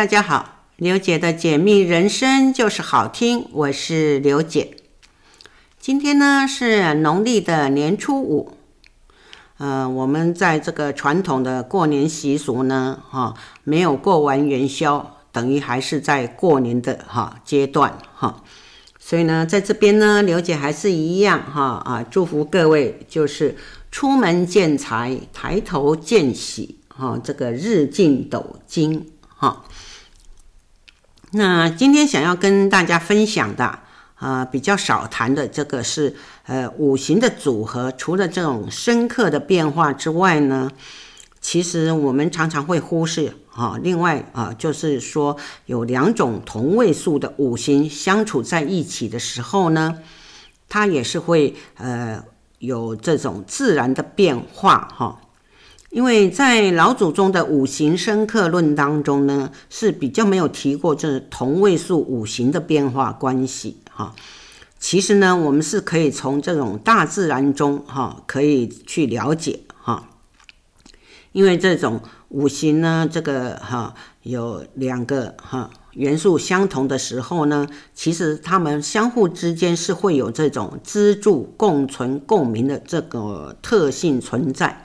大家好，刘姐的解密人生就是好听，我是刘姐。今天呢是农历的年初五，呃，我们在这个传统的过年习俗呢，哈、没有过完元宵，等于还是在过年的哈、阶段哈、所以呢，在这边呢，刘姐还是一样哈啊，祝福各位就是出门见财，抬头见喜哈、这个日进斗金。哈，那今天想要跟大家分享的啊，比较少谈的这个是呃五行的组合。除了这种深刻的变化之外呢，其实我们常常会忽视啊。另外啊，就是说有两种同位素的五行相处在一起的时候呢，它也是会呃有这种自然的变化哈。因为在老祖宗的五行生克论当中呢，是比较没有提过这同位素五行的变化关系哈。其实呢，我们是可以从这种大自然中哈，可以去了解哈。因为这种五行呢，这个哈有两个哈元素相同的时候呢，其实它们相互之间是会有这种资助、共存、共鸣的这个特性存在。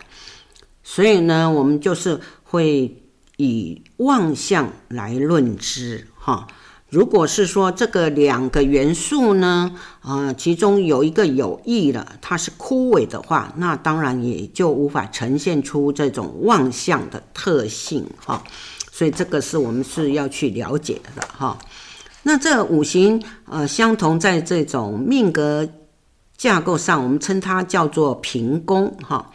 所以呢，我们就是会以旺相来论之哈。如果是说这个两个元素呢，啊，其中有一个有异了，它是枯萎的话，那当然也就无法呈现出这种旺相的特性哈。所以这个是我们是要去了解的哈。那这五行呃相同，在这种命格架构上，我们称它叫做平宫哈。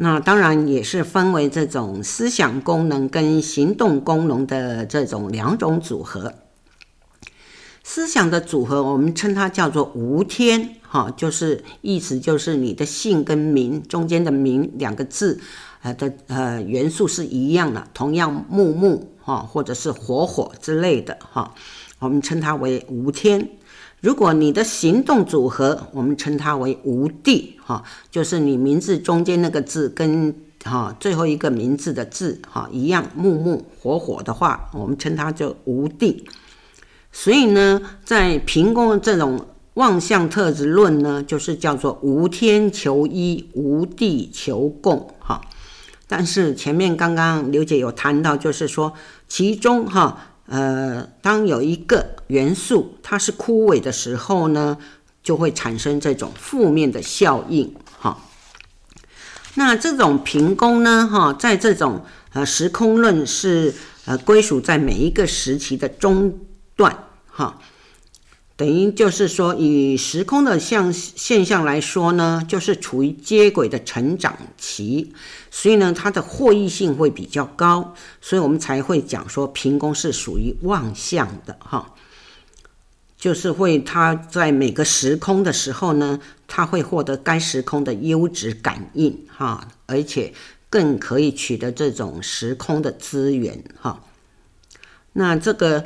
那当然也是分为这种思想功能跟行动功能的这种两种组合。思想的组合，我们称它叫做无天，哈，就是意思就是你的姓跟名中间的名两个字，呃的呃元素是一样的，同样木木哈，或者是火火之类的哈，我们称它为无天。如果你的行动组合，我们称它为无地，哈，就是你名字中间那个字跟哈最后一个名字的字哈一样，木木火火的话，我们称它叫无地。所以呢，在平宫这种旺相特质论呢，就是叫做无天求一，无地求共，哈。但是前面刚刚刘姐有谈到，就是说其中哈。呃，当有一个元素它是枯萎的时候呢，就会产生这种负面的效应哈。那这种平宫呢，哈，在这种呃时空论是呃归属在每一个时期的中段哈。等于就是说，以时空的象现象来说呢，就是处于接轨的成长期，所以呢，它的获益性会比较高，所以我们才会讲说平宫是属于旺相的哈，就是会它在每个时空的时候呢，它会获得该时空的优质感应哈，而且更可以取得这种时空的资源哈，那这个。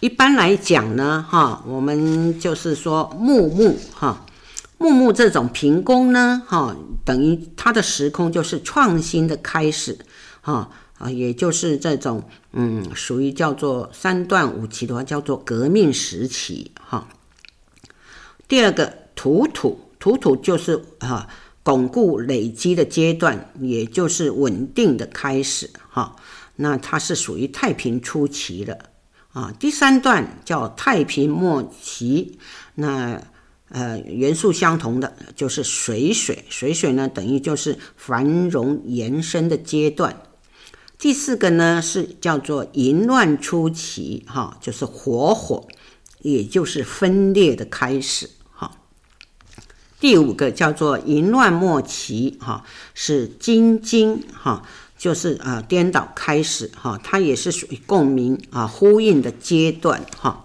一般来讲呢，哈，我们就是说木木哈，木木这种平宫呢，哈，等于它的时空就是创新的开始，哈啊，也就是这种嗯，属于叫做三段五期的话，叫做革命时期，哈。第二个土土土土就是啊，巩固累积的阶段，也就是稳定的开始，哈。那它是属于太平初期的。啊，第三段叫太平末期，那呃元素相同的就是水水，水水呢等于就是繁荣延伸的阶段。第四个呢是叫做淫乱初期，哈，就是火火，也就是分裂的开始，哈。第五个叫做淫乱末期，哈，是金金，哈。就是啊，颠倒开始哈，它也是属于共鸣啊、呼应的阶段哈。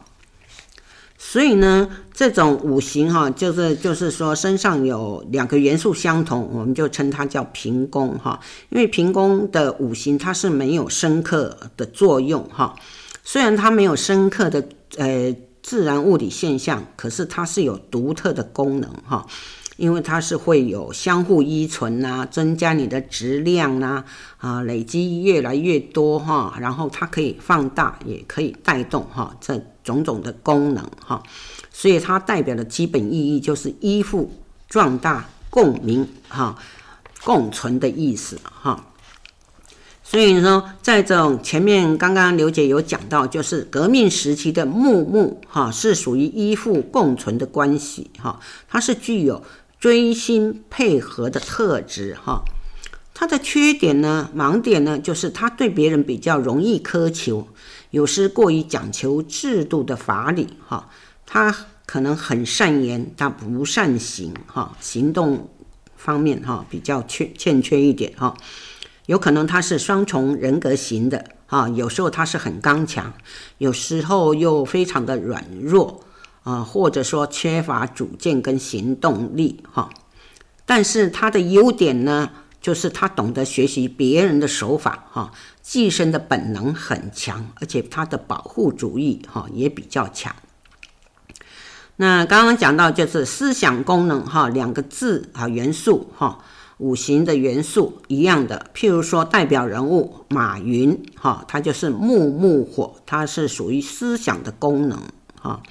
所以呢，这种五行哈，就是就是说身上有两个元素相同，我们就称它叫平宫哈。因为平宫的五行它是没有深刻的作用哈，虽然它没有深刻的呃自然物理现象，可是它是有独特的功能哈。因为它是会有相互依存呐，增加你的质量呐，啊，累积越来越多哈，然后它可以放大，也可以带动哈，这种种的功能哈，所以它代表的基本意义就是依附、壮大、共鸣哈、共存的意思哈。所以说，在这种前面刚刚刘姐有讲到，就是革命时期的木木哈是属于依附共存的关系哈，它是具有锥心配合的特质哈。它的缺点呢，盲点呢，就是他对别人比较容易苛求，有时过于讲求制度的法理哈。他可能很善言，但不善行哈，行动方面哈比较缺欠缺一点哈。有可能他是双重人格型的啊，有时候他是很刚强，有时候又非常的软弱啊，或者说缺乏主见跟行动力哈。但是他的优点呢，就是他懂得学习别人的手法哈，寄生的本能很强，而且他的保护主义哈也比较强。那刚刚讲到就是思想功能哈，两个字啊元素哈。五行的元素一样的，譬如说代表人物马云，哈，他就是木木火，它是属于思想的功能，哈。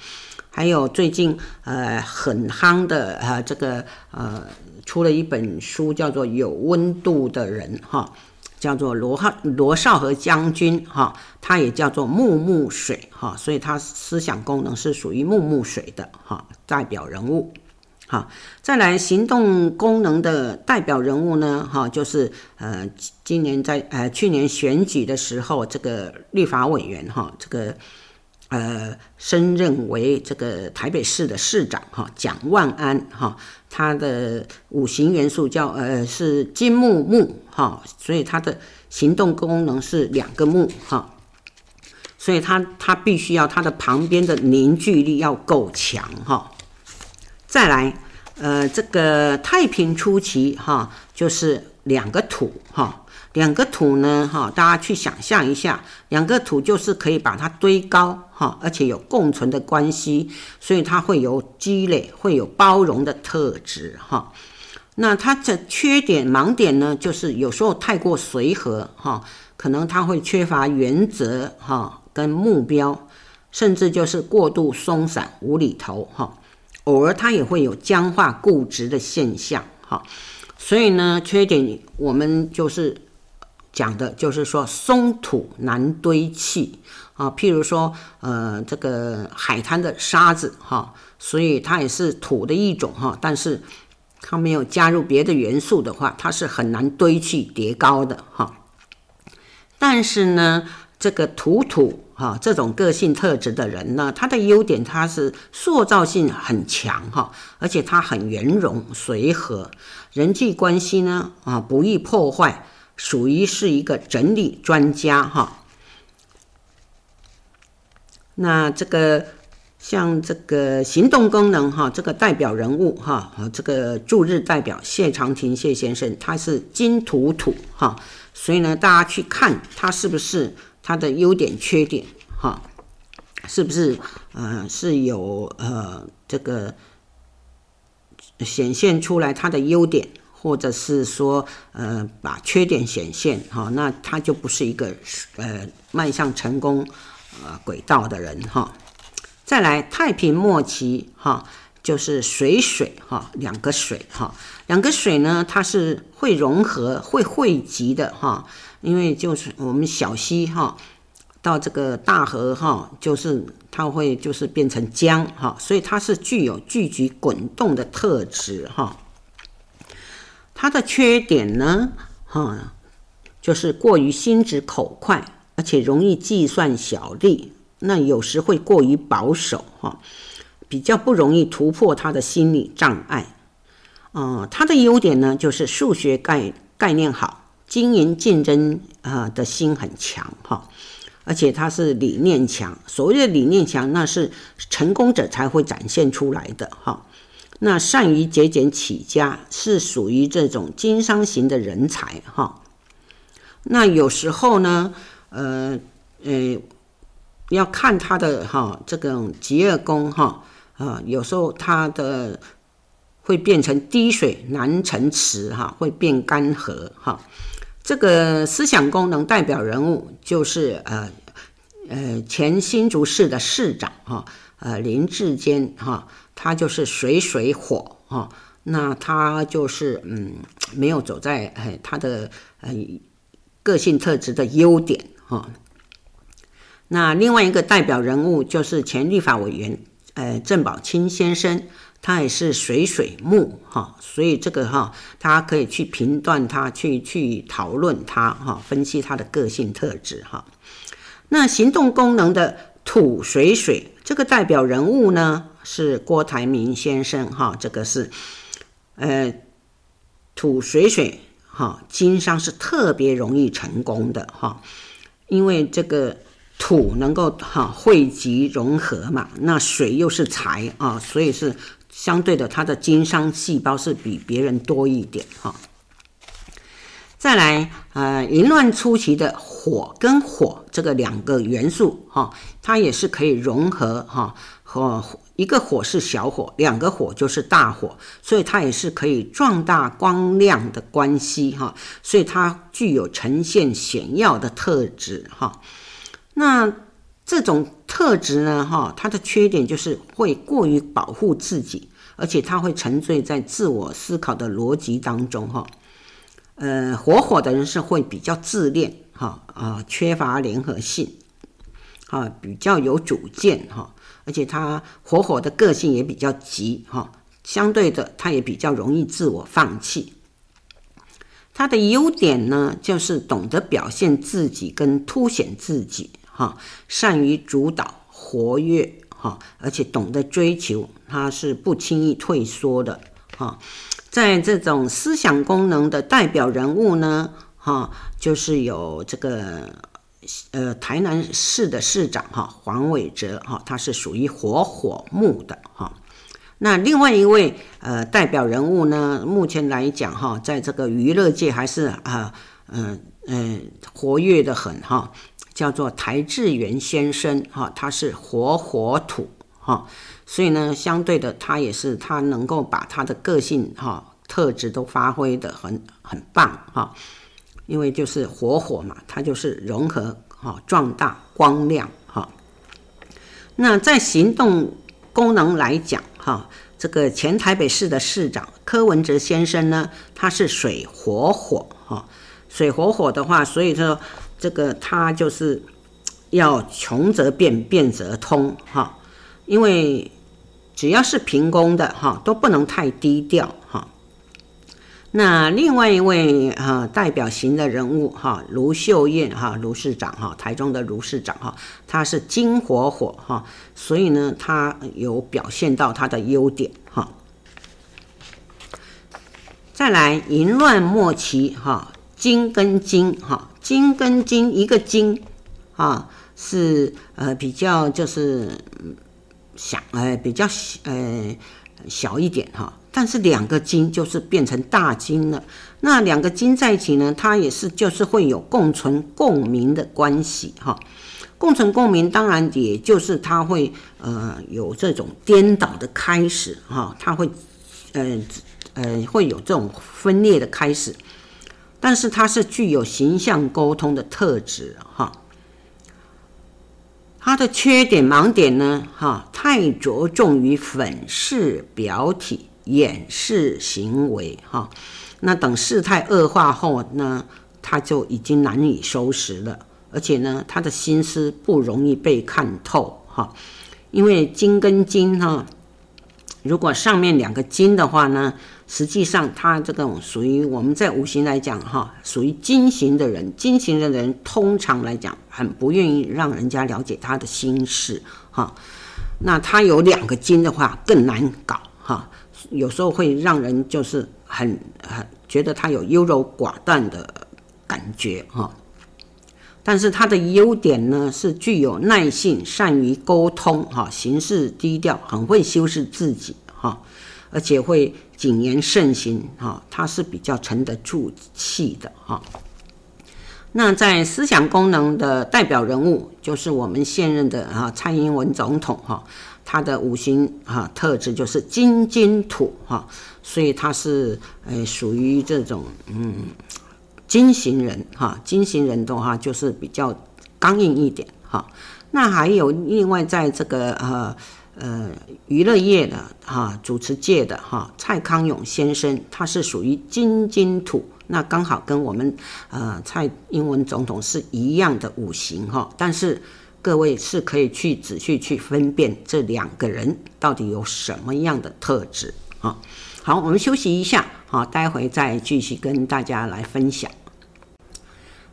还有最近呃很夯的呃这个呃出了一本书，叫做《有温度的人》，哈，叫做罗浩罗少和将军，哈，他也叫做木木水，哈，所以他思想功能是属于木木水的，哈，代表人物。好，再来行动功能的代表人物呢？哈，就是呃，今年在呃去年选举的时候，这个立法委员哈，这个呃升任为这个台北市的市长哈，蒋万安哈，他的五行元素叫呃是金木木哈，所以他的行动功能是两个木哈，所以他他必须要他的旁边的凝聚力要够强哈。再来，呃，这个太平初期哈，就是两个土哈，两个土呢哈，大家去想象一下，两个土就是可以把它堆高哈，而且有共存的关系，所以它会有积累，会有包容的特质哈。那它的缺点、盲点呢，就是有时候太过随和哈，可能它会缺乏原则哈跟目标，甚至就是过度松散、无厘头哈。偶尔它也会有僵化固执的现象，哈，所以呢，缺点我们就是讲的，就是说松土难堆砌啊，譬如说，呃，这个海滩的沙子，哈，所以它也是土的一种，哈，但是它没有加入别的元素的话，它是很难堆砌叠高的，哈，但是呢。这个土土哈，这种个性特质的人呢，他的优点他是塑造性很强哈，而且他很圆融随和，人际关系呢啊不易破坏，属于是一个整理专家哈。那这个像这个行动功能哈，这个代表人物哈，和这个驻日代表谢长廷谢先生，他是金土土哈，所以呢，大家去看他是不是。他的优点、缺点，哈，是不是呃是有呃这个显现出来他的优点，或者是说呃把缺点显现，哈，那他就不是一个呃迈向成功呃轨道的人，哈。再来，太平末期，哈，就是水水，哈，两个水，哈，两个水呢，它是会融合、会汇集的，哈。因为就是我们小溪哈，到这个大河哈，就是它会就是变成江哈，所以它是具有聚集滚动的特质哈。他的缺点呢哈，就是过于心直口快，而且容易计算小利，那有时会过于保守哈，比较不容易突破他的心理障碍。嗯，他的优点呢，就是数学概概念好。经营竞争啊的心很强哈，而且他是理念强。所谓的理念强，那是成功者才会展现出来的哈。那善于节俭起家，是属于这种经商型的人才哈。那有时候呢，呃呃，要看他的哈这个疾厄宫哈啊，有时候他的会变成滴水难成池哈，会变干涸哈。这个思想功能代表人物就是呃呃前新竹市的市长哈，呃林志坚哈，他就是水水火哈，那他就是嗯没有走在哎他的呃个性特质的优点哈。那另外一个代表人物就是前立法委员呃郑宝清先生。他也是水水木哈，所以这个哈，他可以去评断他，去去讨论他哈，分析他的个性特质哈。那行动功能的土水水，这个代表人物呢是郭台铭先生哈，这个是呃土水水哈，经商是特别容易成功的哈，因为这个土能够哈汇集融合嘛，那水又是财啊，所以是。相对的，它的经商细胞是比别人多一点哈。再来，呃，淫乱初期的火跟火这个两个元素哈，它也是可以融合哈。和一个火是小火，两个火就是大火，所以它也是可以壮大光亮的关系哈。所以它具有呈现显耀的特质哈。那这种特质呢，哈，它的缺点就是会过于保护自己，而且它会沉醉在自我思考的逻辑当中，哈。呃，火火的人是会比较自恋，哈啊，缺乏联合性，啊，比较有主见，哈，而且他火火的个性也比较急，哈，相对的，他也比较容易自我放弃。他的优点呢，就是懂得表现自己跟凸显自己。哈，善于主导活跃哈，而且懂得追求，他是不轻易退缩的哈。在这种思想功能的代表人物呢，哈，就是有这个呃台南市的市长哈黄伟哲哈，他是属于火火木的哈。那另外一位呃代表人物呢，目前来讲哈，在这个娱乐界还是啊嗯嗯活跃的很哈。叫做台志源先生，哈，他是火火土，哈，所以呢，相对的，他也是他能够把他的个性，哈，特质都发挥得很很棒，哈，因为就是火火嘛，它就是融合，哈，壮大光亮，哈。那在行动功能来讲，哈，这个前台北市的市长柯文哲先生呢，他是水火火，哈，水火火的话，所以说。这个他就是要穷则变，变则通哈，因为只要是平工的哈，都不能太低调。那另外一位哈代表型的人物哈，卢秀燕哈，卢市长哈，台中的卢市长哈，他是金火火哈，所以呢，他有表现到他的优点哈。再来淫乱末期哈，金跟金哈。金跟金，一个金，啊，是呃比较就是小，呃比较呃小一点哈，但是两个金就是变成大金了。那两个金在一起呢，它也是就是会有共存共鸣的关系哈。共存共鸣当然也就是它会呃有这种颠倒的开始哈，它会呃呃会有这种分裂的开始。但是它是具有形象沟通的特质哈，它的缺点盲点呢哈，太着重于粉饰表体、掩饰行为哈，那等事态恶化后呢，他就已经难以收拾了，而且呢，他的心思不容易被看透哈，因为金跟金哈，如果上面两个金的话呢。实际上，他这种属于我们在五行来讲，哈，属于金型的人。金型的人通常来讲，很不愿意让人家了解他的心事，哈。那他有两个金的话，更难搞，哈。有时候会让人就是很很觉得他有优柔寡断的感觉，哈。但是他的优点呢，是具有耐性，善于沟通，哈，行事低调，很会修饰自己，哈。而且会谨言慎行，哈，他是比较沉得住气的，哈。那在思想功能的代表人物，就是我们现任的哈蔡英文总统，哈，他的五行啊特质就是金金土，哈，所以他是呃属于这种嗯金型人哈，金型人的话就是比较刚硬一点哈。那还有另外在这个呃呃娱乐业的哈主持界的哈蔡康永先生，他是属于金金土，那刚好跟我们呃蔡英文总统是一样的五行哈，但是。各位是可以去仔细去分辨这两个人到底有什么样的特质啊？好，我们休息一下，好，待会再继续跟大家来分享。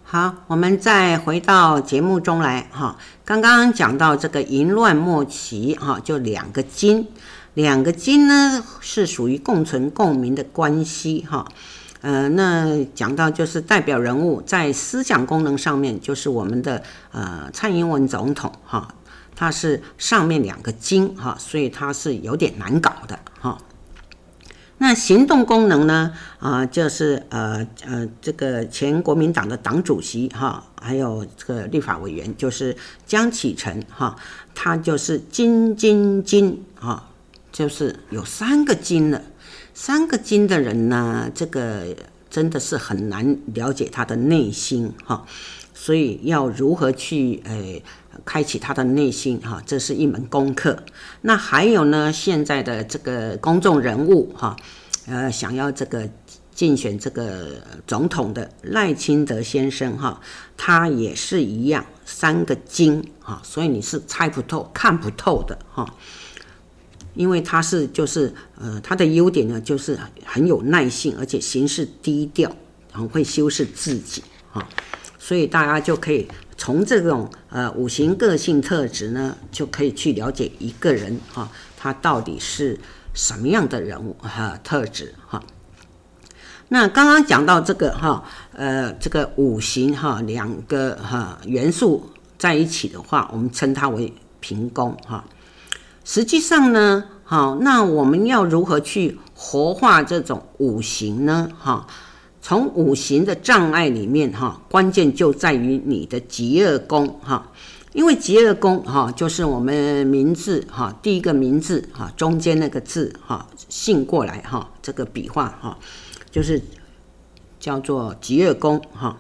好，我们再回到节目中来哈。刚刚讲到这个淫乱末期哈，就两个金，两个金呢是属于共存共鸣的关系哈。呃，那讲到就是代表人物在思想功能上面，就是我们的呃蔡英文总统哈，他是上面两个金哈，所以他是有点难搞的哈。那行动功能呢啊，就是呃呃这个前国民党的党主席哈，还有这个立法委员就是江启臣哈，他就是金金金哈，就是有三个金了。三个金的人呢，这个真的是很难了解他的内心哈，所以要如何去呃开启他的内心哈，这是一门功课。那还有呢，现在的这个公众人物哈，呃，想要这个竞选这个总统的赖清德先生哈，他也是一样三个金哈，所以你是猜不透、看不透的哈。因为他是就是呃，他的优点呢，就是很有耐性，而且行事低调，很会修饰自己啊，所以大家就可以从这种呃五行个性特质呢，就可以去了解一个人哈，他到底是什么样的人物哈特质哈。那刚刚讲到这个哈，呃，这个五行哈两个哈元素在一起的话，我们称它为平宫哈。实际上呢，好，那我们要如何去活化这种五行呢？哈，从五行的障碍里面，哈，关键就在于你的极恶宫，哈，因为极恶宫，哈，就是我们名字，哈，第一个名字，哈，中间那个字，哈，姓过来，哈，这个笔画，哈，就是叫做极恶宫，哈。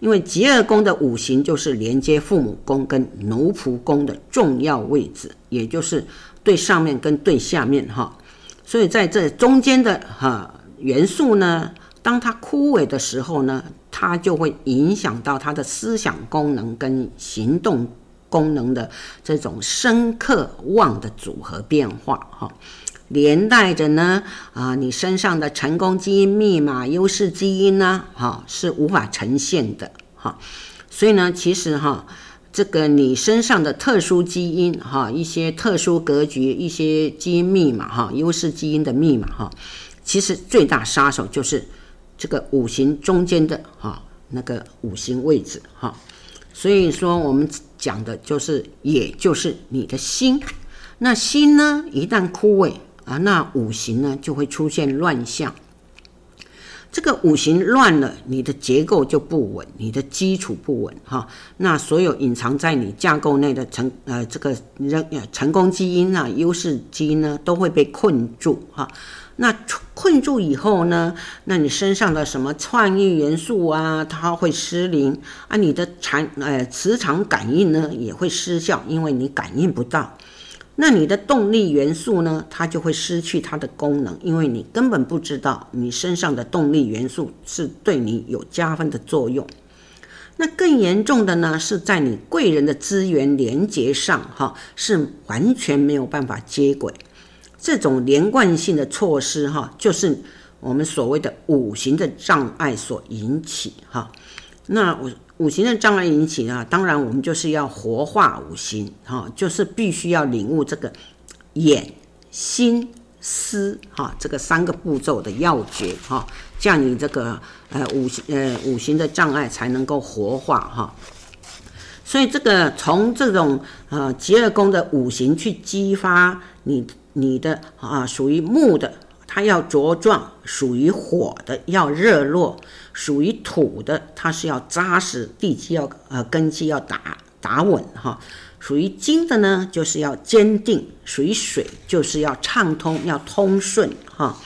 因为疾厄宫的五行就是连接父母宫跟奴仆宫的重要位置，也就是对上面跟对下面哈，所以在这中间的哈元素呢，当它枯萎的时候呢，它就会影响到它的思想功能跟行动功能的这种生克旺的组合变化哈。连带着呢，啊，你身上的成功基因密码、优势基因呢，哈，是无法呈现的，哈。所以呢，其实哈，这个你身上的特殊基因，哈，一些特殊格局、一些基因密码，哈，优势基因的密码，哈，其实最大杀手就是这个五行中间的，哈，那个五行位置，哈。所以说，我们讲的就是，也就是你的心。那心呢，一旦枯萎。啊，那五行呢就会出现乱象。这个五行乱了，你的结构就不稳，你的基础不稳哈。那所有隐藏在你架构内的成呃这个人呃成功基因啊、优势基因呢，都会被困住哈。那困住以后呢，那你身上的什么创意元素啊，它会失灵啊。你的场呃磁场感应呢也会失效，因为你感应不到。那你的动力元素呢，它就会失去它的功能，因为你根本不知道你身上的动力元素是对你有加分的作用。那更严重的呢，是在你贵人的资源连接上，哈，是完全没有办法接轨。这种连贯性的措施，哈，就是我们所谓的五行的障碍所引起，哈。那我。五行的障碍引起啊，当然我们就是要活化五行，哈，就是必须要领悟这个眼、心、思，哈，这个三个步骤的要诀，哈，这样你这个呃五行呃五行的障碍才能够活化，哈。所以这个从这种呃疾厄宫的五行去激发你你的啊属于木的。它要茁壮，属于火的要热络，属于土的它是要扎实，地基要呃根基要打打稳哈，属于金的呢就是要坚定，属于水就是要畅通要通顺哈，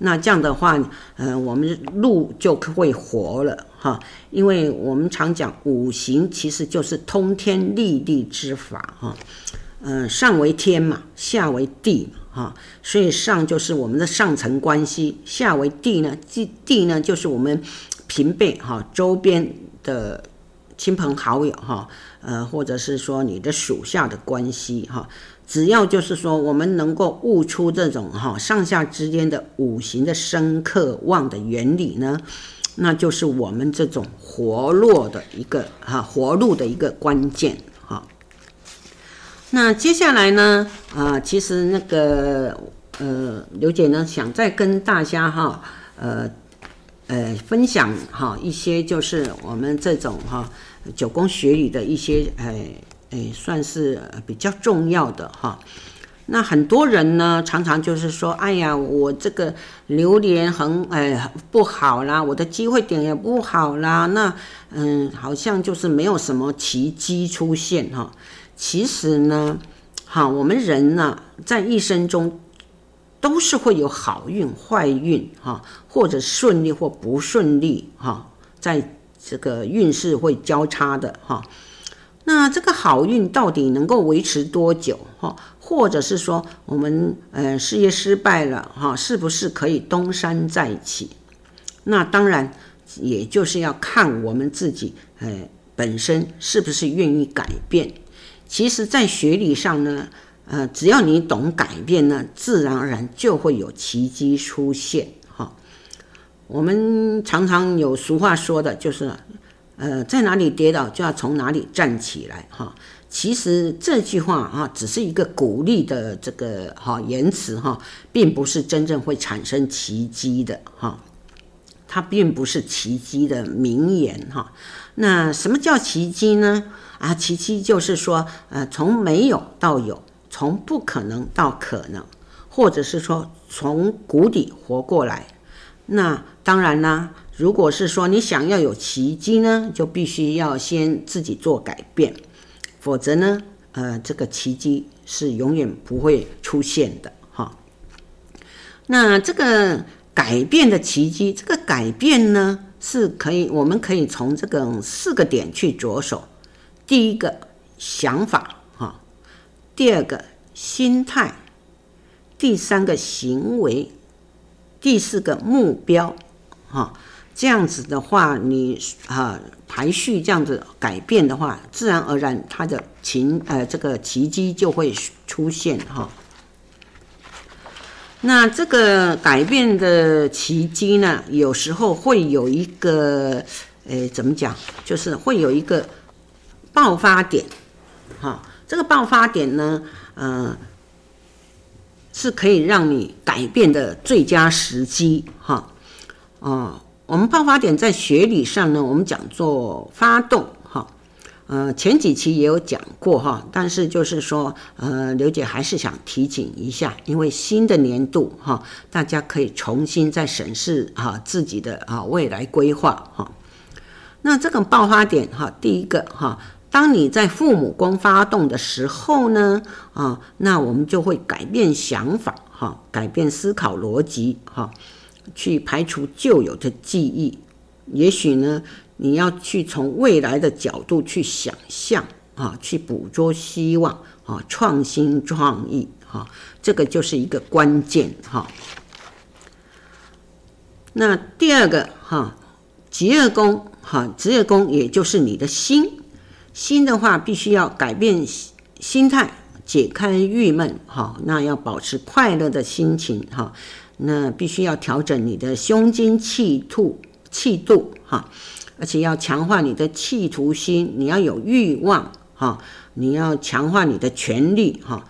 那这样的话，呃，我们路就会活了哈。因为我们常讲五行其实就是通天立地之法哈。嗯、上为天嘛，下为地嘛哈。所以上就是我们的上层关系，下为地呢，地地呢就是我们平辈哈周边的亲朋好友哈，呃，或者是说你的属下的关系哈。只要就是说，我们能够悟出这种哈上下之间的五行的生克旺的原理呢，那就是我们这种活络的一个哈活路的一个关键。那接下来呢，啊，其实那个呃，刘姐呢想再跟大家哈呃呃分享哈一些就是我们这种哈九宫学里的一些呃。哎，算是比较重要的哈。那很多人呢，常常就是说，哎呀，我这个流年很哎不好啦，我的机会点也不好啦。那嗯，好像就是没有什么奇迹出现哈。其实呢，哈，我们人呢，在一生中都是会有好运、坏运哈，或者顺利或不顺利哈，在这个运势会交叉的哈。那这个好运到底能够维持多久？哈，或者是说我们呃事业失败了哈，是不是可以东山再起？那当然，也就是要看我们自己呃本身是不是愿意改变。其实，在学理上呢，呃，只要你懂改变呢，自然而然就会有奇迹出现。哈，我们常常有俗话说的，就是。呃，在哪里跌倒就要从哪里站起来哈。其实这句话啊，只是一个鼓励的这个哈言辞哈，并不是真正会产生奇迹的哈。它并不是奇迹的名言哈。那什么叫奇迹呢？啊，奇迹就是说，呃，从没有到有，从不可能到可能，或者是说从谷底活过来。那当然啦。如果是说你想要有奇迹呢，就必须要先自己做改变，否则呢，呃，这个奇迹是永远不会出现的哈。那这个改变的奇迹，这个改变呢，是可以，我们可以从这个四个点去着手。第一个想法哈，第二个心态，第三个行为，第四个目标哈。这样子的话，你啊排序这样子改变的话，自然而然它的情呃这个奇迹就会出现哈。那这个改变的奇迹呢，有时候会有一个呃怎么讲，就是会有一个爆发点哈。这个爆发点呢，呃是可以让你改变的最佳时机哈，哦。我们爆发点在学理上呢，我们讲做发动，呃，前几期也有讲过哈，但是就是说，呃，刘姐还是想提醒一下，因为新的年度哈，大家可以重新再审视哈自己的啊未来规划哈。那这个爆发点哈，第一个哈，当你在父母宫发动的时候呢，啊，那我们就会改变想法哈，改变思考逻辑哈。去排除旧有的记忆，也许呢，你要去从未来的角度去想象啊，去捕捉希望啊，创新创意哈，这个就是一个关键哈。那第二个哈，疾厄宫哈，职业宫也就是你的心，心的话必须要改变心态，解开郁闷哈，那要保持快乐的心情哈。那必须要调整你的胸襟气度气度哈，而且要强化你的企图心，你要有欲望哈，你要强化你的权力哈，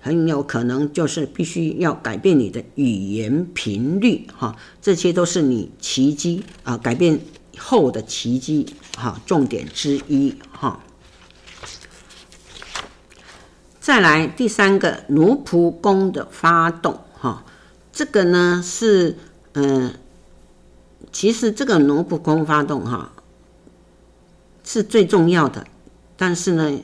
很有可能就是必须要改变你的语言频率哈，这些都是你奇迹啊改变后的奇迹哈重点之一哈。再来第三个奴仆宫的发动哈。这个呢是，嗯、其实这个奴仆宫发动哈是最重要的，但是呢，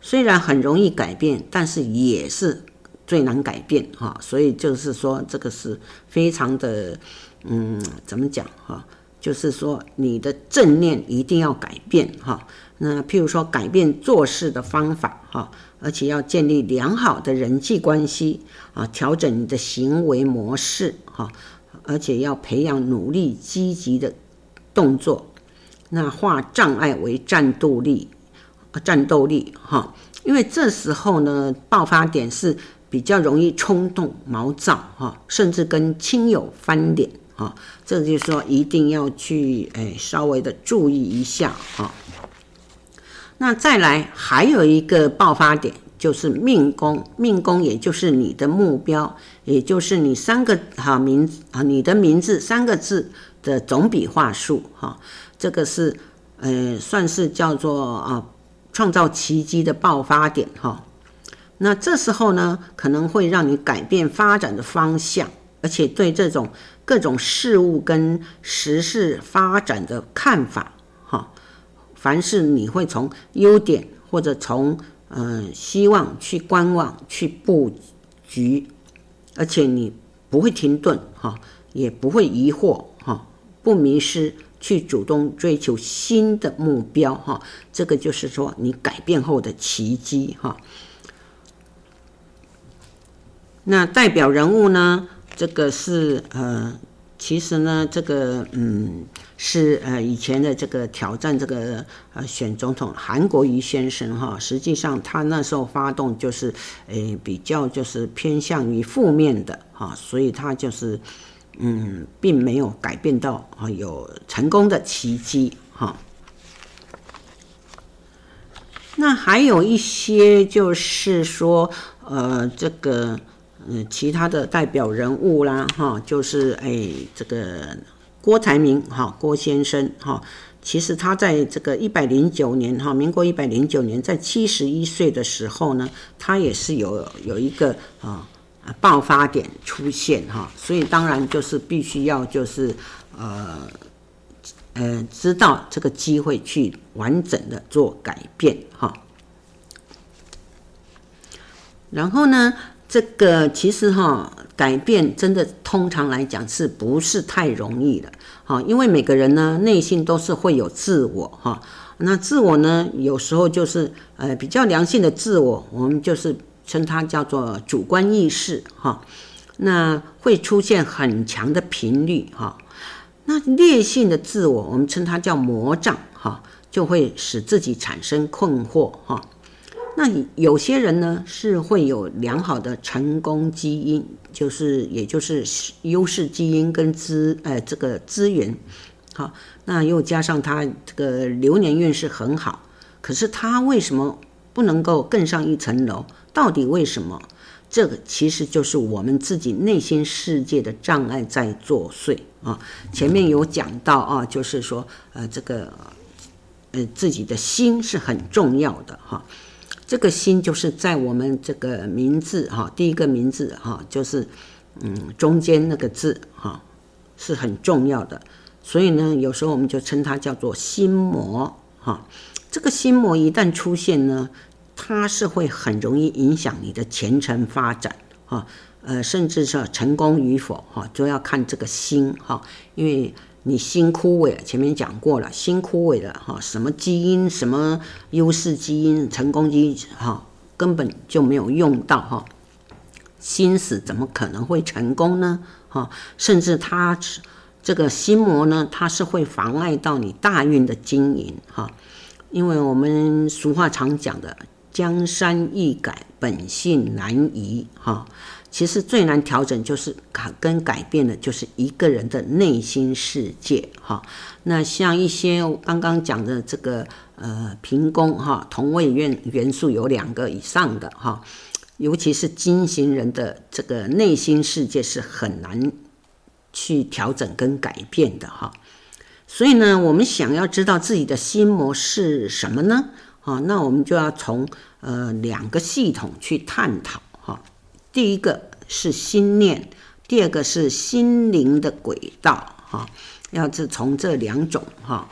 虽然很容易改变，但是也是最难改变哈，所以就是说这个是非常的，嗯，怎么讲哈？就是说你的正念一定要改变哈。那譬如说改变做事的方法哈，而且要建立良好的人际关系啊，调整你的行为模式哈，而且要培养努力积极的动作，那化障碍为战斗力，战斗力哈。因为这时候呢，爆发点是。比较容易冲动、毛躁哈，甚至跟亲友翻脸哈，这就是说一定要去诶稍微的注意一下哈。那再来还有一个爆发点就是命宫，命宫也就是你的目标，也就是你三个哈名啊，你的名字三个字的总笔画数哈，这个是呃算是叫做啊创造奇迹的爆发点哈。那这时候呢，可能会让你改变发展的方向，而且对这种各种事物跟时事发展的看法，哈，凡是你会从优点或者从嗯、希望去观望去布局，而且你不会停顿哈，也不会疑惑哈，不迷失，去主动追求新的目标哈，这个就是说你改变后的奇迹哈。那代表人物呢？这个是呃，其实呢，这个嗯，是呃以前的这个挑战这个呃选总统韩国瑜先生哈。实际上他那时候发动就是诶比较就是偏向于负面的哈，所以他就是嗯，并没有改变到啊有成功的奇迹哈。那还有一些就是说呃这个。嗯，其他的代表人物啦，哈，就是哎，这个郭台铭哈，郭先生哈，其实他在这个一百零九年哈，民国一百零九年，在七十一岁的时候呢，他也是有有一个啊爆发点出现哈，所以当然就是必须要就是呃呃知道这个机会去完整的做改变哈，然后呢？这个其实哈，改变真的通常来讲是不是太容易的？哈，因为每个人呢内心都是会有自我哈，那自我呢有时候就是呃比较良性的自我，我们就是称它叫做主观意识哈，那会出现很强的频率哈，那劣性的自我我们称它叫魔障哈，就会使自己产生困惑哈。那有些人呢是会有良好的成功基因，就是也就是优势基因跟资呃这个资源，好，那又加上他这个流年运势很好，可是他为什么不能够更上一层楼？到底为什么？这个其实就是我们自己内心世界的障碍在作祟啊。前面有讲到啊，就是说呃这个呃自己的心是很重要的哈。这个心就是在我们这个名字哈，第一个名字哈，就是嗯中间那个字哈，是很重要的。所以呢，有时候我们就称它叫做心魔哈。这个心魔一旦出现呢，它是会很容易影响你的前程发展哈，呃，甚至是成功与否哈，就要看这个心哈，因为。你心枯萎，前面讲过了，心枯萎了哈，什么基因，什么优势基因、成功基因哈，根本就没有用到哈。心死怎么可能会成功呢？哈，甚至他这个心魔呢，它是会妨碍到你大运的经营哈。因为我们俗话常讲的“江山易改，本性难移”哈。其实最难调整就是改跟改变的，就是一个人的内心世界哈。那像一些刚刚讲的这个呃平宫哈，同位元元素有两个以上的哈，尤其是金型人的这个内心世界是很难去调整跟改变的哈。所以呢，我们想要知道自己的心魔是什么呢？啊，那我们就要从呃两个系统去探讨。第一个是心念，第二个是心灵的轨道，哈，要是从这两种哈。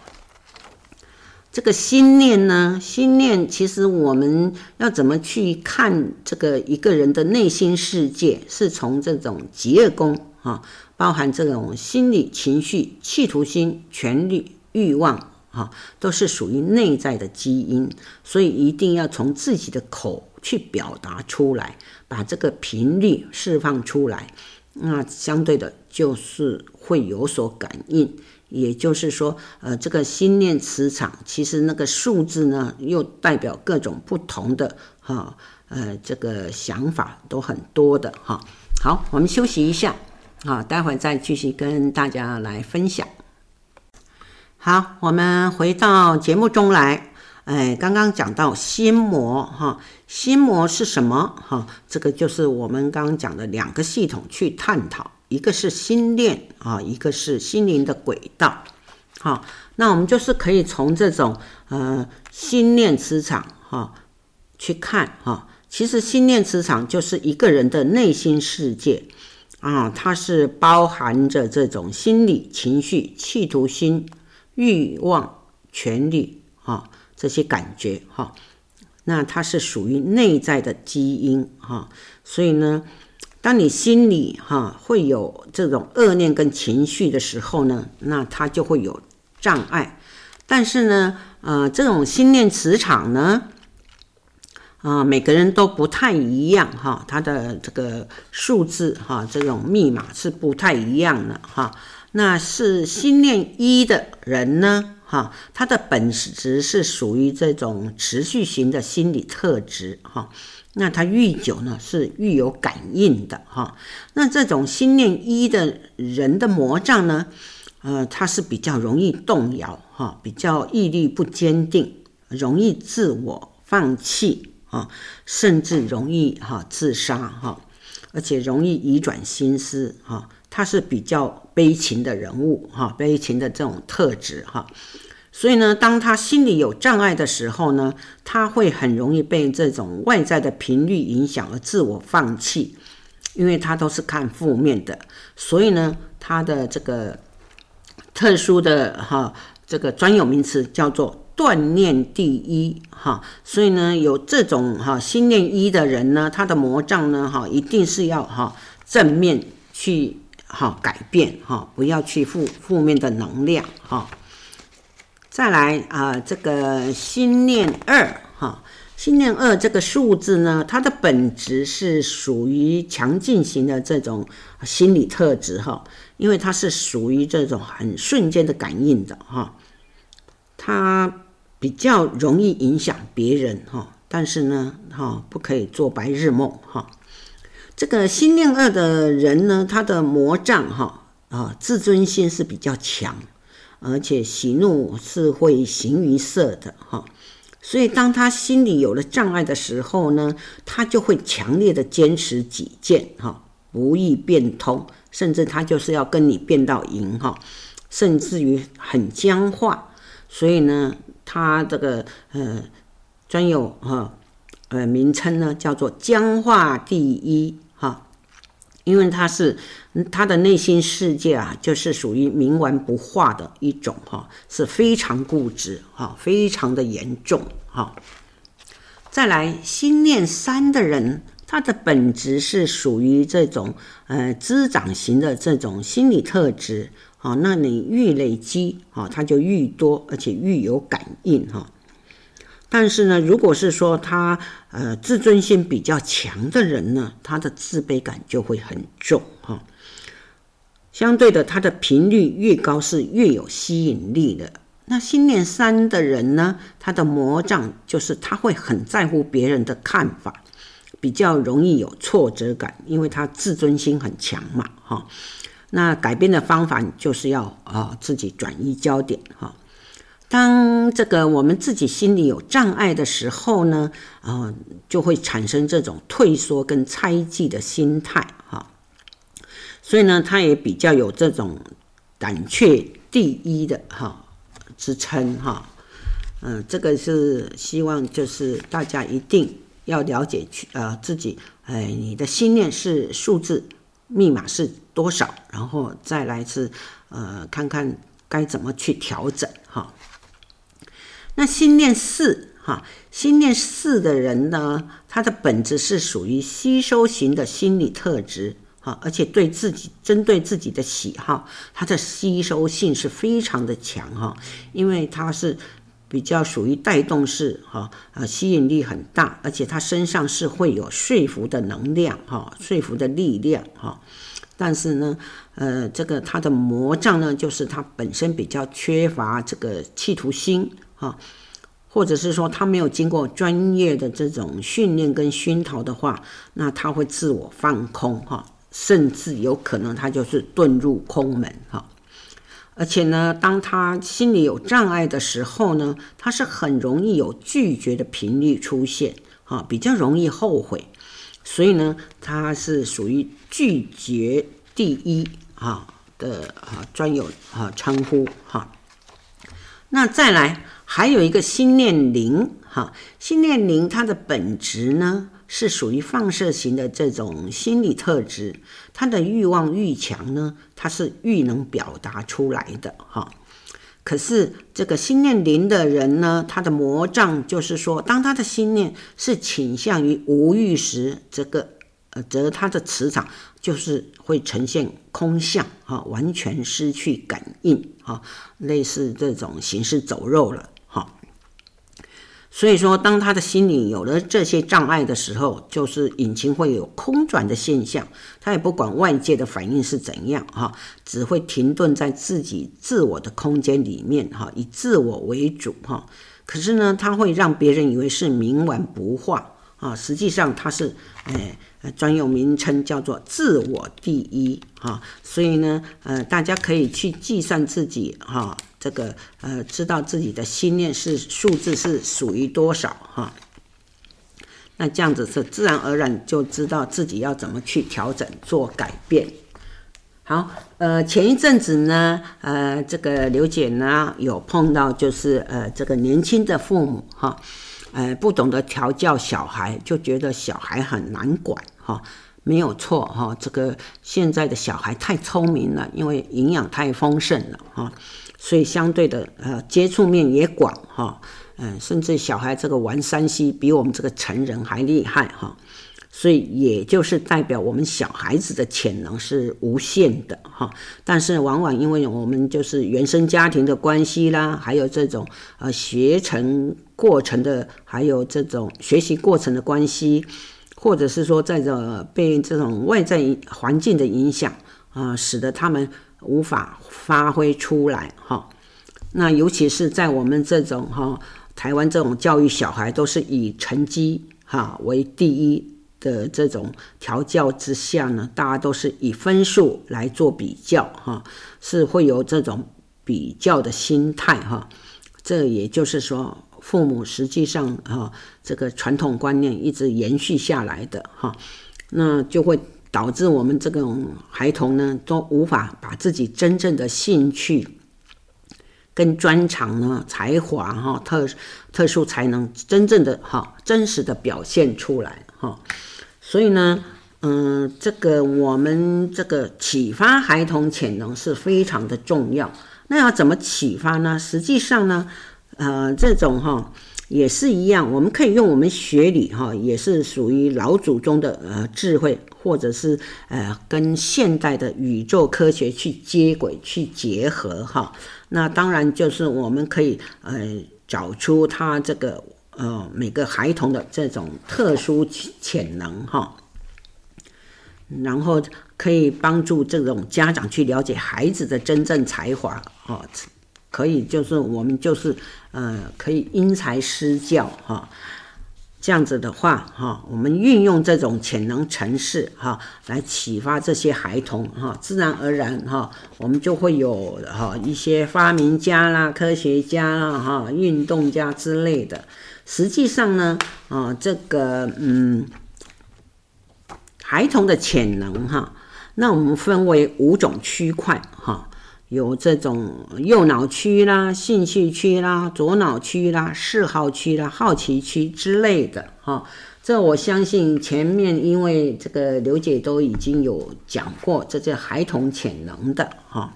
这个心念呢，心念其实我们要怎么去看这个一个人的内心世界，是从这种疾厄宫啊，包含这种心理、情绪、企图心、权力、欲望啊，都是属于内在的基因，所以一定要从自己的口去表达出来，把这个频率释放出来，那相对的就是会有所感应。也就是说，呃，这个心念磁场，其实那个数字呢，又代表各种不同的哈，呃，这个想法都很多的哈。好，我们休息一下，啊，待会再继续跟大家来分享。好，我们回到节目中来，哎，刚刚讲到心魔哈，心魔是什么哈？这个就是我们刚刚讲的两个系统去探讨。一个是心念啊，一个是心灵的轨道，好，那我们就是可以从这种呃心念磁场哈去看哈，其实心念磁场就是一个人的内心世界啊，它是包含着这种心理、情绪、企图心、欲望、权力啊这些感觉哈，那它是属于内在的基因哈，所以呢。当你心里哈会有这种恶念跟情绪的时候呢，那它就会有障碍。但是呢，呃，这种心念磁场呢，啊、每个人都不太一样哈，它的这个数字哈，这种密码是不太一样的哈。那是心念一的人呢，哈，他的本质是属于这种持续型的心理特质哈。那他愈久呢，是愈有感应的哈。那这种心念一的人的魔障呢，呃，他是比较容易动摇哈，比较毅力不坚定，容易自我放弃啊，甚至容易哈自杀哈，而且容易移转心思哈。他是比较悲情的人物哈，悲情的这种特质哈。所以呢，当他心里有障碍的时候呢，他会很容易被这种外在的频率影响而自我放弃，因为他都是看负面的。所以呢，他的这个特殊的哈，这个专有名词叫做断念第一哈。所以呢，有这种哈心念一的人呢，他的魔障呢哈，一定是要哈正面去哈改变哈，不要去负负面的能量哈。再来啊，这个心念二哈，心念二这个数字呢，它的本质是属于强劲型的这种心理特质哈，因为它是属于这种很瞬间的感应的哈，它比较容易影响别人哈，但是呢哈，不可以做白日梦哈。这个心念二的人呢，他的魔障哈啊，自尊心是比较强。而且喜怒是会形于色的哈，所以当他心里有了障碍的时候呢，他就会强烈的坚持己见哈，不易变通，甚至他就是要跟你辩到赢哈，甚至于很僵化。所以呢，他这个呃专有哈呃名称呢叫做僵化第一哈。因为他是他的内心世界啊，就是属于冥顽不化的一种哈，是非常固执哈，非常的严重哈。再来，心念三的人，他的本质是属于这种呃滋长型的这种心理特质啊，那你愈累积啊，他就愈多，而且愈有感应哈。但是呢，如果是说他呃自尊心比较强的人呢，他的自卑感就会很重哈。相对的，他的频率越高是越有吸引力的。那心念三的人呢，他的魔障就是他会很在乎别人的看法，比较容易有挫折感，因为他自尊心很强嘛哈。那改变的方法就是要啊自己转移焦点哈。当这个我们自己心里有障碍的时候呢，啊，就会产生这种退缩跟猜忌的心态哈，所以呢，他也比较有这种胆怯第一的哈支撑哈，嗯，这个是希望就是大家一定要了解去呃自己，哎，你的心念是数字密码是多少，然后再来是呃看看该怎么去调整。那心念四哈，心念四的人呢，他的本质是属于吸收型的心理特质哈，而且对自己针对自己的喜好，他的吸收性是非常的强哈，因为他是。比较属于带动式哈，呃，吸引力很大，而且他身上是会有说服的能量哈，说服的力量哈。但是呢，呃，这个他的魔障呢，就是他本身比较缺乏这个企图心啊，或者是说他没有经过专业的这种训练跟熏陶的话，那他会自我放空哈，甚至有可能他就是遁入空门哈。而且呢，当他心里有障碍的时候呢，他是很容易有拒绝的频率出现，哈，比较容易后悔，所以呢，他是属于拒绝第一哈的啊专有啊称呼哈。那再来还有一个心念灵哈，心念灵它的本质呢，是属于放射型的这种心理特质，它的欲望愈强呢，它是愈能表达出来的哈。可是这个心念灵的人呢，他的魔障就是说，当他的心念是倾向于无欲时，这个呃，则他的磁场就是会呈现空相哈，完全失去感应哈，类似这种行尸走肉了。所以说，当他的心里有了这些障碍的时候，就是引擎会有空转的现象。他也不管外界的反应是怎样，哈，只会停顿在自己自我的空间里面，哈，以自我为主，哈。可是呢，他会让别人以为是冥顽不化，啊，实际上他是，哎，专有名称叫做自我第一，哈。所以呢，呃，大家可以去计算自己，哈。这个呃，知道自己的心念是数字是属于多少哈，那这样子是自然而然就知道自己要怎么去调整做改变。好，呃，前一阵子呢，呃，这个刘姐呢有碰到就是呃这个年轻的父母哈，呃不懂得调教小孩，就觉得小孩很难管哈，没有错哈，这个现在的小孩太聪明了，因为营养太丰盛了哈。所以相对的，呃，接触面也广哈，嗯，甚至小孩这个玩 3C 比我们这个成人还厉害哈，所以也就是代表我们小孩子的潜能是无限的哈，但是往往因为我们就是原生家庭的关系啦，还有这种呃学成过程的，还有这种学习过程的关系，或者是说在这被这种外在环境的影响啊，使得他们。无法发挥出来哈，那尤其是在我们这种哈台湾这种教育小孩都是以成绩哈为第一的这种调教之下呢，大家都是以分数来做比较哈，是会有这种比较的心态哈。这也就是说，父母实际上哈这个传统观念一直延续下来的哈，那就会。导致我们这种孩童呢，都无法把自己真正的兴趣、跟专长呢、才华哈、特特殊才能，真正的哈、真实的表现出来哈。所以呢，嗯，这个我们这个启发孩童潜能是非常的重要。那要怎么启发呢？实际上呢，呃，这种哈。也是一样，我们可以用我们学理哈，也是属于老祖宗的呃智慧，或者是呃跟现代的宇宙科学去接轨、去结合哈。那当然就是我们可以呃找出他这个呃每个孩童的这种特殊潜能哈，然后可以帮助这种家长去了解孩子的真正才华哈。可以，就是我们就是，呃，可以因材施教哈，这样子的话哈，我们运用这种潜能城市哈，来启发这些孩童哈，自然而然哈，我们就会有哈一些发明家啦、科学家啦、哈运动家之类的。实际上呢，啊，这个嗯，孩童的潜能哈，那我们分为五种区块。有这种右脑区啦、兴趣区啦、左脑区啦、嗜好区啦、好奇区之类的哈。这我相信前面因为这个刘姐都已经有讲过这些孩童潜能的哈。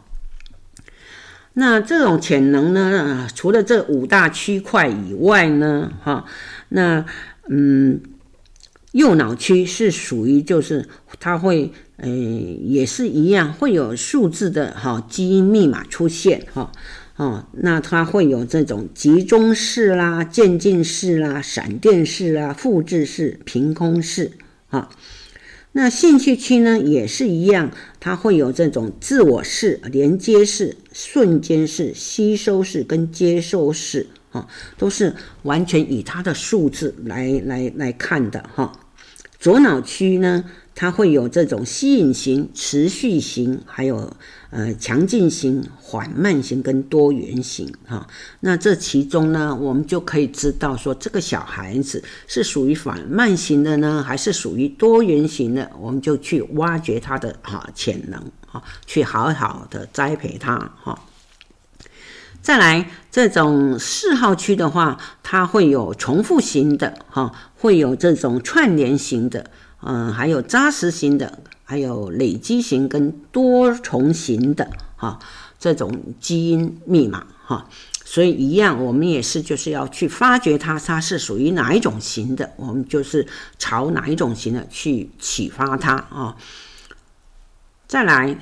那这种潜能呢，除了这五大区块以外呢，哈，那嗯，右脑区是属于就是它会，呃，也是一样会有数字的哈基因密码出现哈。哦，那它会有这种集中式啦、渐进式啦、闪电式啦、复制式、凭空式啊。那兴趣区呢也是一样，它会有这种自我式、连接式、瞬间式、吸收式跟接受式啊，都是完全以它的数字来来来看的哈。左脑区呢，它会有这种吸引型、持续型，还有呃强劲型、缓慢型跟多元型哈。那这其中呢，我们就可以知道说，这个小孩子是属于缓慢型的呢，还是属于多元型的？我们就去挖掘他的哈潜能哈，去好好的栽培他哈。再来这种四号区的话，它会有重复型的哈，会有这种串联型的。嗯，还有扎实型的，还有累积型跟多重型的哈，这种基因密码哈，所以一样，我们也是就是要去发掘它，它是属于哪一种型的，我们就是朝哪一种型的去启发它啊。再来，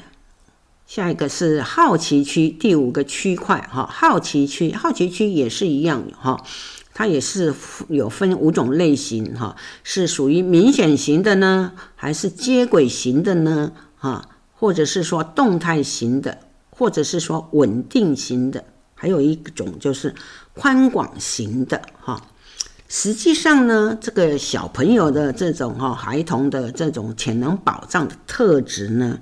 下一个是好奇区，第五个区块哈，好奇区，好奇区也是一样哈。它也是有分五种类型哈，是属于明显型的呢，还是接轨型的呢？哈，或者是说动态型的，或者是说稳定型的，还有一种就是宽广型的哈。实际上呢，这个小朋友的这种哈，孩童的这种潜能宝藏的特质呢，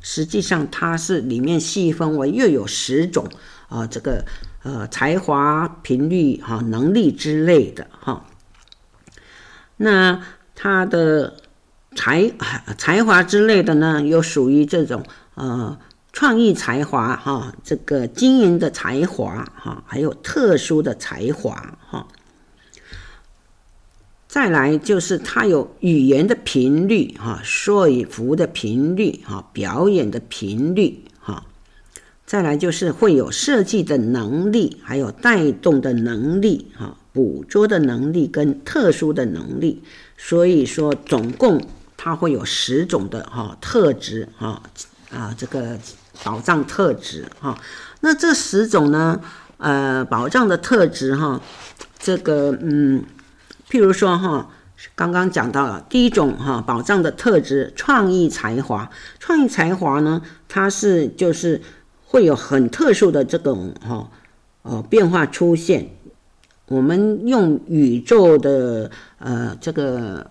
实际上它是里面细分为又有十种啊，这个。呃，才华、频率、哈、能力之类的哈。那他的才才华之类的呢，又属于这种呃创意才华哈，这个经营的才华哈，还有特殊的才华哈。再来就是他有语言的频率哈，说服的频率哈，表演的频率。再来就是会有设计的能力，还有带动的能力，哈，捕捉的能力跟特殊的能力。所以说，总共它会有十种的哈特质，哈啊这个宝藏特质，哈。那这十种呢，呃，宝藏的特质，哈，这个嗯，譬如说哈，刚刚讲到了第一种哈，宝藏的特质，创意才华。创意才华呢，它是就是。会有很特殊的这种哈呃变化出现。我们用宇宙的呃这个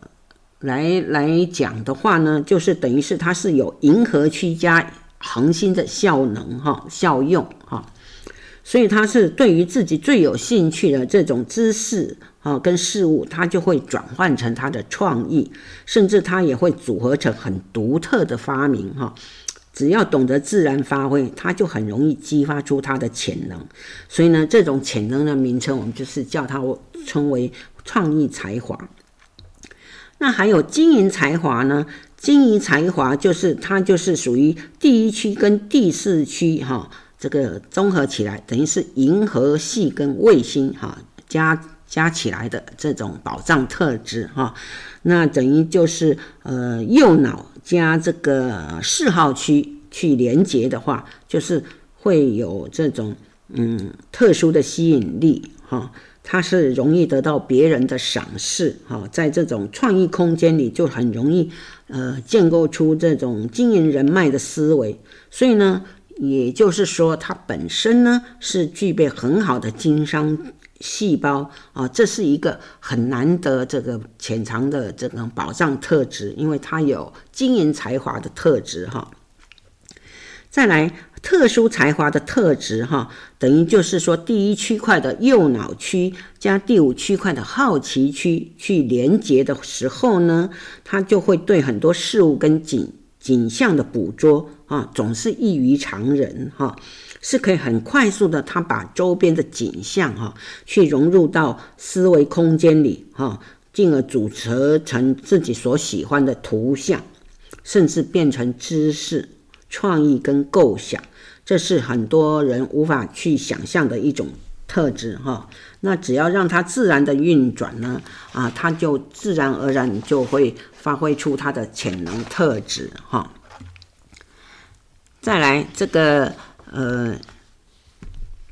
来来讲的话呢，就是等于是它是有银河区加恒星的效能哈效用哈，所以它是对于自己最有兴趣的这种知识啊跟事物，它就会转换成它的创意，甚至它也会组合成很独特的发明哈。只要懂得自然发挥，他就很容易激发出他的潜能。所以呢，这种潜能的名称，我们就是叫它称为创意才华。那还有经营才华呢？经营才华就是它就是属于第一区跟第四区哈，这个综合起来等于是银河系跟卫星哈加加起来的这种宝藏特质哈。那等于就是呃右脑。加这个四号区去连接的话，就是会有这种嗯特殊的吸引力哈，它是容易得到别人的赏识哈，在这种创意空间里就很容易呃建构出这种经营人脉的思维，所以呢，也就是说它本身呢是具备很好的经商。细胞啊，这是一个很难得这个潜藏的这种宝藏特质，因为它有经营才华的特质哈。再来，特殊才华的特质哈，等于就是说第一区块的右脑区加第五区块的好奇区去连接的时候呢，它就会对很多事物跟景景象的捕捉啊，总是异于常人哈。是可以很快速的，他把周边的景象哈，去融入到思维空间里哈，进而组合成自己所喜欢的图像，甚至变成知识、创意跟构想，这是很多人无法去想象的一种特质哈。那只要让它自然的运转呢，啊，它就自然而然就会发挥出它的潜能特质哈。再来这个呃。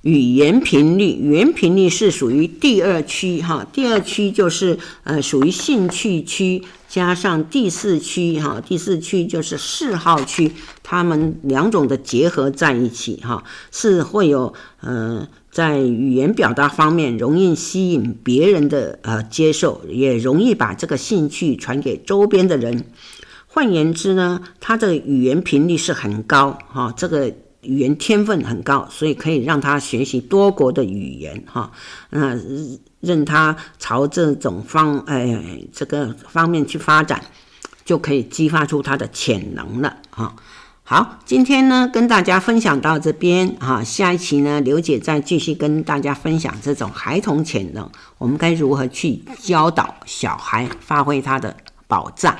语言频率，语言频率是属于第二区哈，第二区就是呃属于兴趣区，加上第四区哈，第四区就是嗜好区，它们两种的结合在一起哈，是会有呃在语言表达方面容易吸引别人的呃接受，也容易把这个兴趣传给周边的人。换言之呢，它的语言频率是很高哈，这个。语言天分很高，所以可以让他学习多国的语言哈。那任他朝这种方哎这个方面去发展，就可以激发出他的潜能了哈。好，今天呢跟大家分享到这边啊，下一期呢刘姐再继续跟大家分享这种孩童潜能，我们该如何去教导小孩发挥他的宝藏。